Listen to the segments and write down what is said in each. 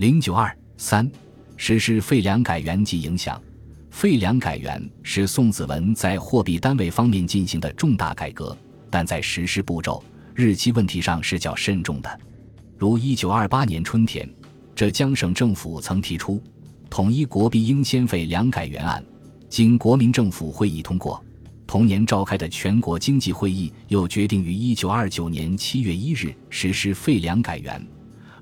零九二三，实施废粮改元及影响。废粮改元是宋子文在货币单位方面进行的重大改革，但在实施步骤、日期问题上是较慎重的。如一九二八年春天，浙江省政府曾提出统一国币应先废粮改元案，经国民政府会议通过。同年召开的全国经济会议又决定于一九二九年七月一日实施废粮改元。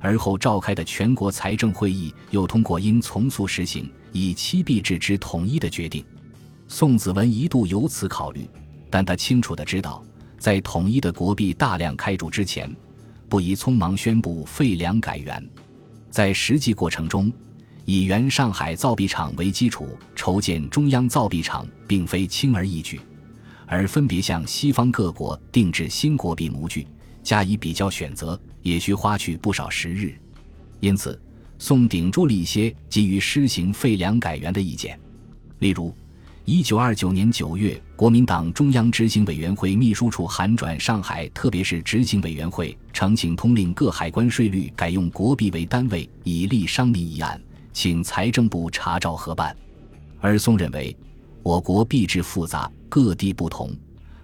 而后召开的全国财政会议又通过应从速实行以七币制之统一的决定。宋子文一度有此考虑，但他清楚的知道，在统一的国币大量开铸之前，不宜匆忙宣布废粮改元。在实际过程中，以原上海造币厂为基础筹建中央造币厂，并非轻而易举，而分别向西方各国定制新国币模具。加以比较选择，也需花去不少时日，因此宋顶住了一些基于施行废粮改元的意见。例如，一九二九年九月，国民党中央执行委员会秘书处函转上海特别是执行委员会，呈请通令各海关税率改用国币为单位，以利商民一案，请财政部查照核办。而宋认为，我国币制复杂，各地不同，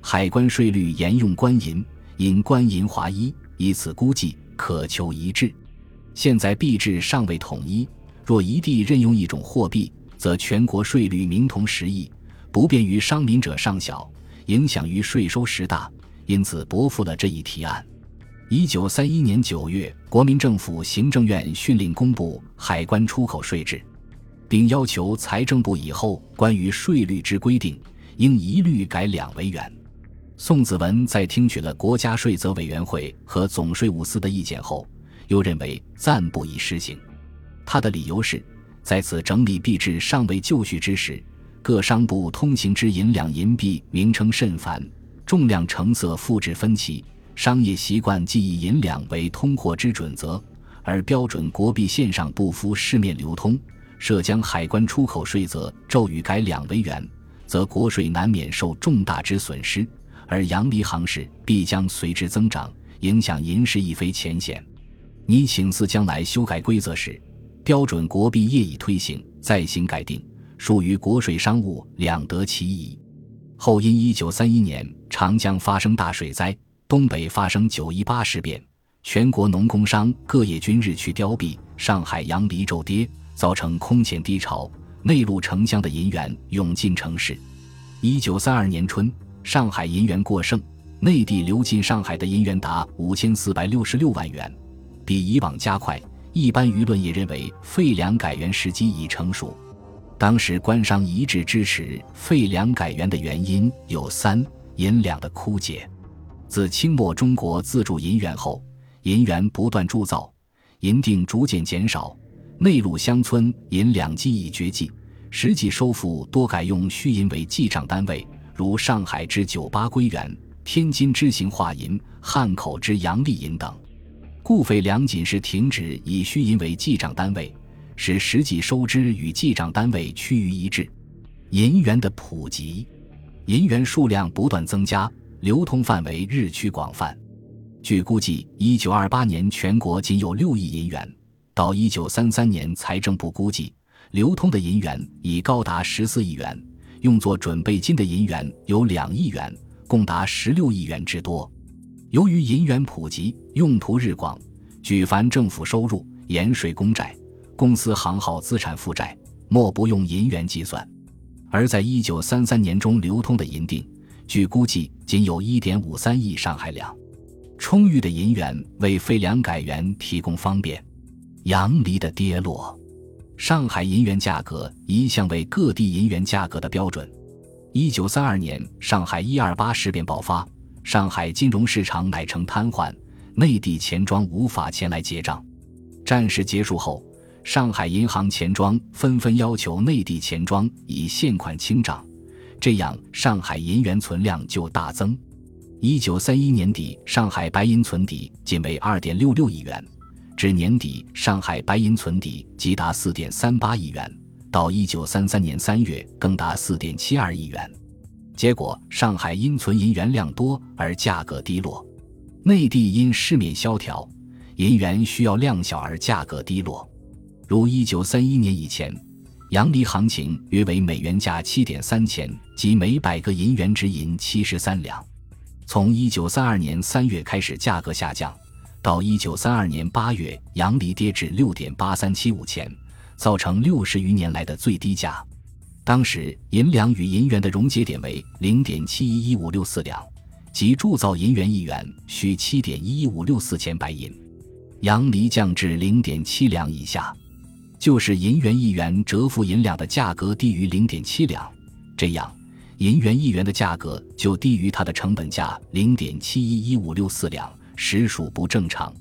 海关税率沿用官银。因官银华一，以此估计可求一致。现在币制尚未统一，若一地任用一种货币，则全国税率名同实异，不便于商民者尚小，影响于税收实大，因此驳复了这一提案。一九三一年九月，国民政府行政院训令公布海关出口税制，并要求财政部以后关于税率之规定，应一律改两为元。宋子文在听取了国家税则委员会和总税务司的意见后，又认为暂不宜施行。他的理由是，在此整理币制尚未就绪之时，各商部通行之银两、银币名称甚繁，重量、成色、复制分歧，商业习惯既以银两为通货之准则，而标准国币线上不敷市面流通，涉将海关出口税则骤予改两为元，则国税难免受重大之损失。而洋离行市必将随之增长，影响银市亦非浅显。你请司将来修改规则时，标准国币业已推行，再行改定，属于国税商务两得其意。后因一九三一年长江发生大水灾，东北发生九一八事变，全国农工商各业均日趋凋敝，上海洋离骤跌，造成空前低潮，内陆城乡的银元涌进城市。一九三二年春。上海银元过剩，内地流进上海的银元达五千四百六十六万元，比以往加快。一般舆论也认为废粮改元时机已成熟。当时官商一致支持废粮改元的原因有三：银两的枯竭。自清末中国自铸银元后，银元不断铸造，银锭逐渐减少，内陆乡村银两基已绝迹，实际收复多改用虚银为记账单位。如上海之九八归元、天津之行化银、汉口之阳历银等，故废粮仅是停止以虚银为记账单位，使实际收支与记账单位趋于一致。银元的普及，银元数量不断增加，流通范围日趋广泛。据估计，一九二八年全国仅有六亿银元，到一九三三年，财政部估计流通的银元已高达十四亿元。用作准备金的银元有两亿元，共达十六亿元之多。由于银元普及，用途日广，举凡政府收入、盐税、公债、公司行号资产负债，莫不用银元计算。而在一九三三年中流通的银锭，据估计仅有一点五三亿上海两。充裕的银元为废粮改元提供方便。洋离的跌落。上海银元价格一向为各地银元价格的标准。一九三二年，上海一二八事变爆发，上海金融市场乃成瘫痪，内地钱庄无法前来结账。战事结束后，上海银行钱庄纷纷要求内地钱庄以现款清账，这样上海银元存量就大增。一九三一年底，上海白银存底仅为二点六六亿元。至年底，上海白银存底即达四点三八亿元，到一九三三年三月更达四点七二亿元。结果，上海因存银元量多而价格低落，内地因市面萧条，银元需要量小而价格低落。如一九三一年以前，阳离行情约为每元价七点三钱，即每百个银元值银七十三两。从一九三二年三月开始价格下降，到一九三二年八月，阳离跌至六点八三七五钱，造成六十余年来的最低价。当时银两与银元的溶解点为零点七一一五六四两，即铸造银元一元需七点一一五六四钱白银。阳离降至零点七两以下，就是银元一元折付银两的价格低于零点七两，这样银元一元的价格就低于它的成本价零点七一一五六四两，实属不正常。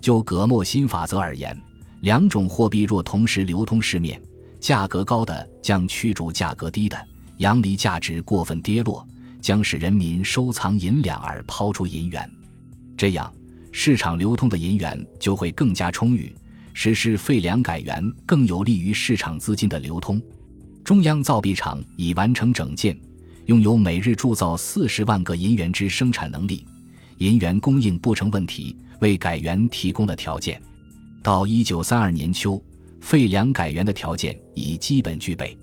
就葛莫新法则而言，两种货币若同时流通市面。价格高的将驱逐价格低的，阳离价值过分跌落，将使人民收藏银两而抛出银元，这样市场流通的银元就会更加充裕，实施废粮改元更有利于市场资金的流通。中央造币厂已完成整建，拥有每日铸造四十万个银元之生产能力，银元供应不成问题，为改元提供了条件。到一九三二年秋。废粮改元的条件已基本具备。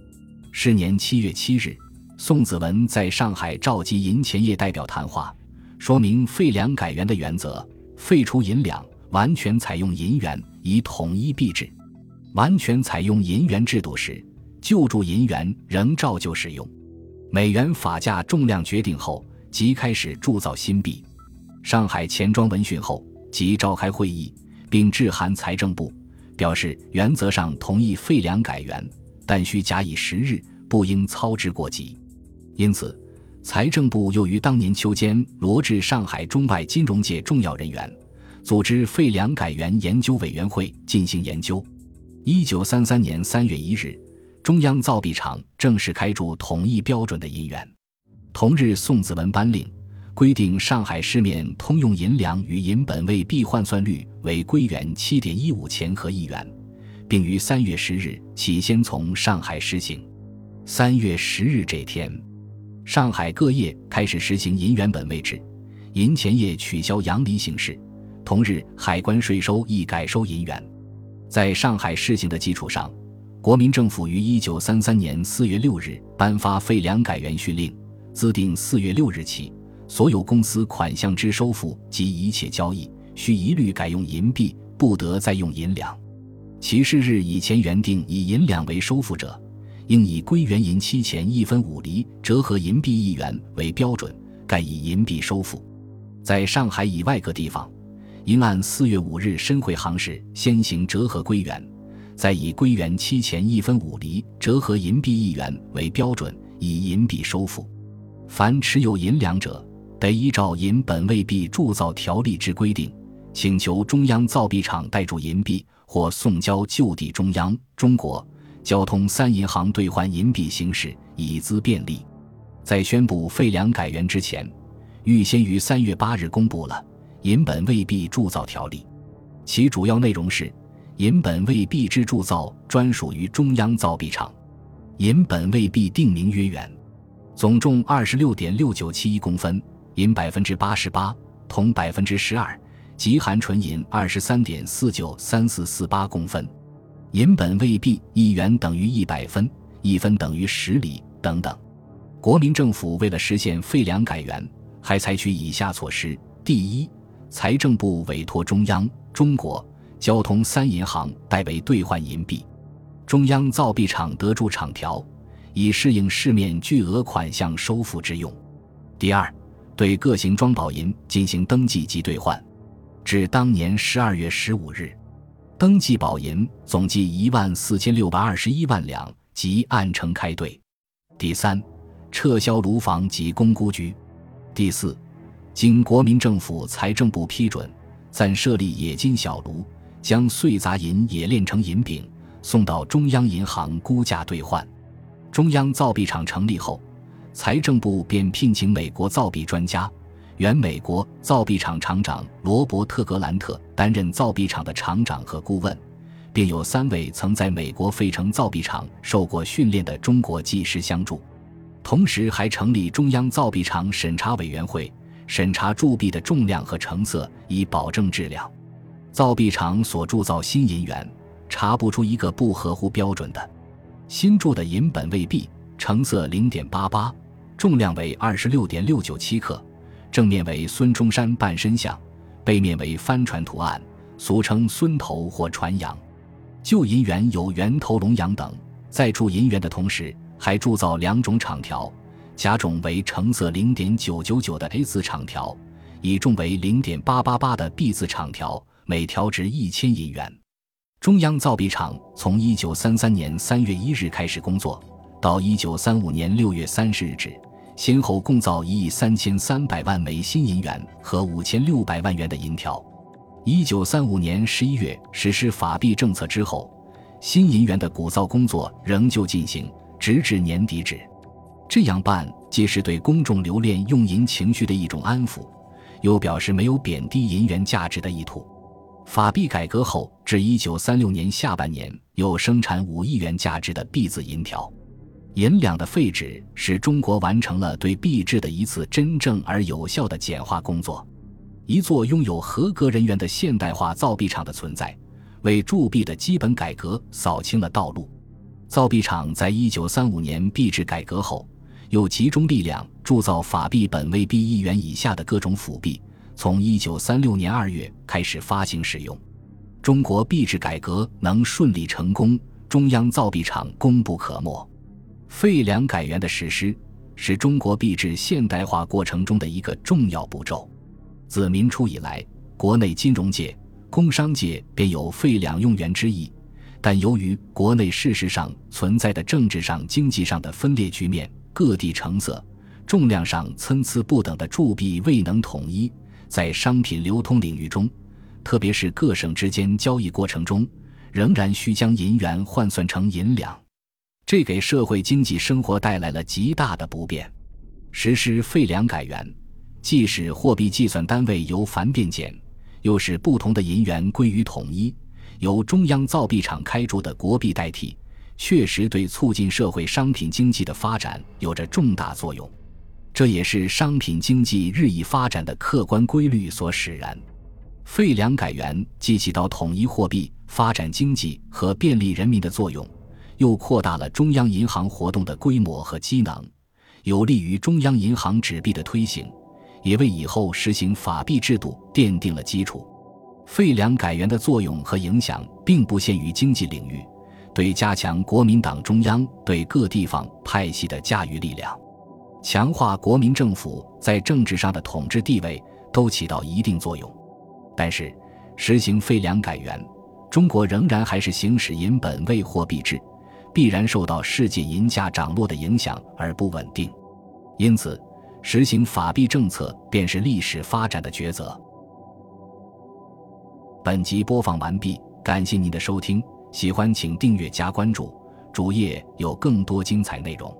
是年七月七日，宋子文在上海召集银钱业代表谈话，说明废粮改元的原则：废除银两，完全采用银元，以统一币制。完全采用银元制度时，旧铸银元仍照旧使用。美元法价重量决定后，即开始铸造新币。上海钱庄闻讯后，即召开会议，并致函财政部。表示原则上同意废粮改元，但需假以时日，不应操之过急。因此，财政部又于当年秋间罗致上海中外金融界重要人员，组织废粮改元研究委员会进行研究。一九三三年三月一日，中央造币厂正式开铸统一标准的银元。同日，宋子文颁令。规定上海市面通用银两与银本位币换算率为归元七点一五钱和一元，并于三月十日起先从上海实行。三月十日这天，上海各业开始实行银元本位制，银钱业取消阳离形式。同日，海关税收亦改收银元。在上海试行的基础上，国民政府于一九三三年四月六日颁发废粮改元训令，自定四月六日起。所有公司款项之收付及一切交易，需一律改用银币，不得再用银两。其事日以前原定以银两为收付者，应以归元银七钱一分五厘折合银币一元为标准，盖以银币收付。在上海以外各地方，应按四月五日申会行时先行折合归元，再以归元七钱一分五厘折合银币一元为标准，以银币收付。凡持有银两者，得依照银本位币铸造条例之规定，请求中央造币厂代铸银币，或送交就地中央、中国交通三银行兑换银币形式，以资便利。在宣布废粮改元之前，预先于三月八日公布了银本位币铸造条例，其主要内容是：银本位币之铸造专属于中央造币厂，银本位币定名曰元，总重二十六点六九七一公分。银百分之八十八，铜百分之十二，极含纯银二十三点四九三四四八公分。银本位币一元等于一百分，一分等于十厘等等。国民政府为了实现废粮改元，还采取以下措施：第一，财政部委托中央、中国交通三银行代为兑换银币，中央造币厂得铸厂条，以适应市面巨额款项收付之用。第二。对各型装宝银进行登记及兑换，至当年十二月十五日，登记宝银总计一万四千六百二十一万两，即按成开兑。第三，撤销炉房及公估局。第四，经国民政府财政部批准，暂设立冶金小炉，将碎杂银冶炼成银饼，送到中央银行估价兑换。中央造币厂成立后。财政部便聘请美国造币专家，原美国造币厂厂长罗伯特·格兰特担任造币厂的厂长和顾问，并有三位曾在美国费城造币厂受过训练的中国技师相助。同时，还成立中央造币厂审查委员会，审查铸币的重量和成色，以保证质量。造币厂所铸造新银元，查不出一个不合乎标准的。新铸的银本位币，成色零点八八，重量为二十六点六九七克，正面为孙中山半身像，背面为帆船图案，俗称孙头或船羊。旧银元有圆头龙羊等，在铸银元的同时，还铸造两种厂条，甲种为成色零点九九九的 A 字厂条，乙种为零点八八八的 B 字厂条，每条值一千银元。中央造币厂从一九三三年三月一日开始工作，到一九三五年六月三十日止，先后共造一亿三千三百万枚新银元和五千六百万元的银条。一九三五年十一月实施法币政策之后，新银元的鼓造工作仍旧进行，直至年底止。这样办既是对公众留恋用银情绪的一种安抚，又表示没有贬低银元价值的意图。法币改革后，至一九三六年下半年，又生产五亿元价值的币字银条。银两的废止，使中国完成了对币制的一次真正而有效的简化工作。一座拥有合格人员的现代化造币厂的存在，为铸币的基本改革扫清了道路。造币厂在一九三五年币制改革后，又集中力量铸造法币本位币一元以下的各种辅币。从一九三六年二月开始发行使用，中国币制改革能顺利成功，中央造币厂功不可没。废两改元的实施是中国币制现代化过程中的一个重要步骤。自明初以来，国内金融界、工商界便有废两用元之意，但由于国内事实上存在的政治上、经济上的分裂局面，各地成色、重量上参差不等的铸币未能统一。在商品流通领域中，特别是各省之间交易过程中，仍然需将银元换算成银两，这给社会经济生活带来了极大的不便。实施废两改元，既使货币计算单位由繁变简，又使不同的银元归于统一，由中央造币厂开铸的国币代替，确实对促进社会商品经济的发展有着重大作用。这也是商品经济日益发展的客观规律所使然。废两改元既起到统一货币、发展经济和便利人民的作用，又扩大了中央银行活动的规模和机能，有利于中央银行纸币的推行，也为以后实行法币制度奠定了基础。废两改元的作用和影响并不限于经济领域，对加强国民党中央对各地方派系的驾驭力量。强化国民政府在政治上的统治地位都起到一定作用，但是实行废两改元，中国仍然还是行使银本位货币制，必然受到世界银价涨落的影响而不稳定。因此，实行法币政策便是历史发展的抉择。本集播放完毕，感谢您的收听，喜欢请订阅加关注，主页有更多精彩内容。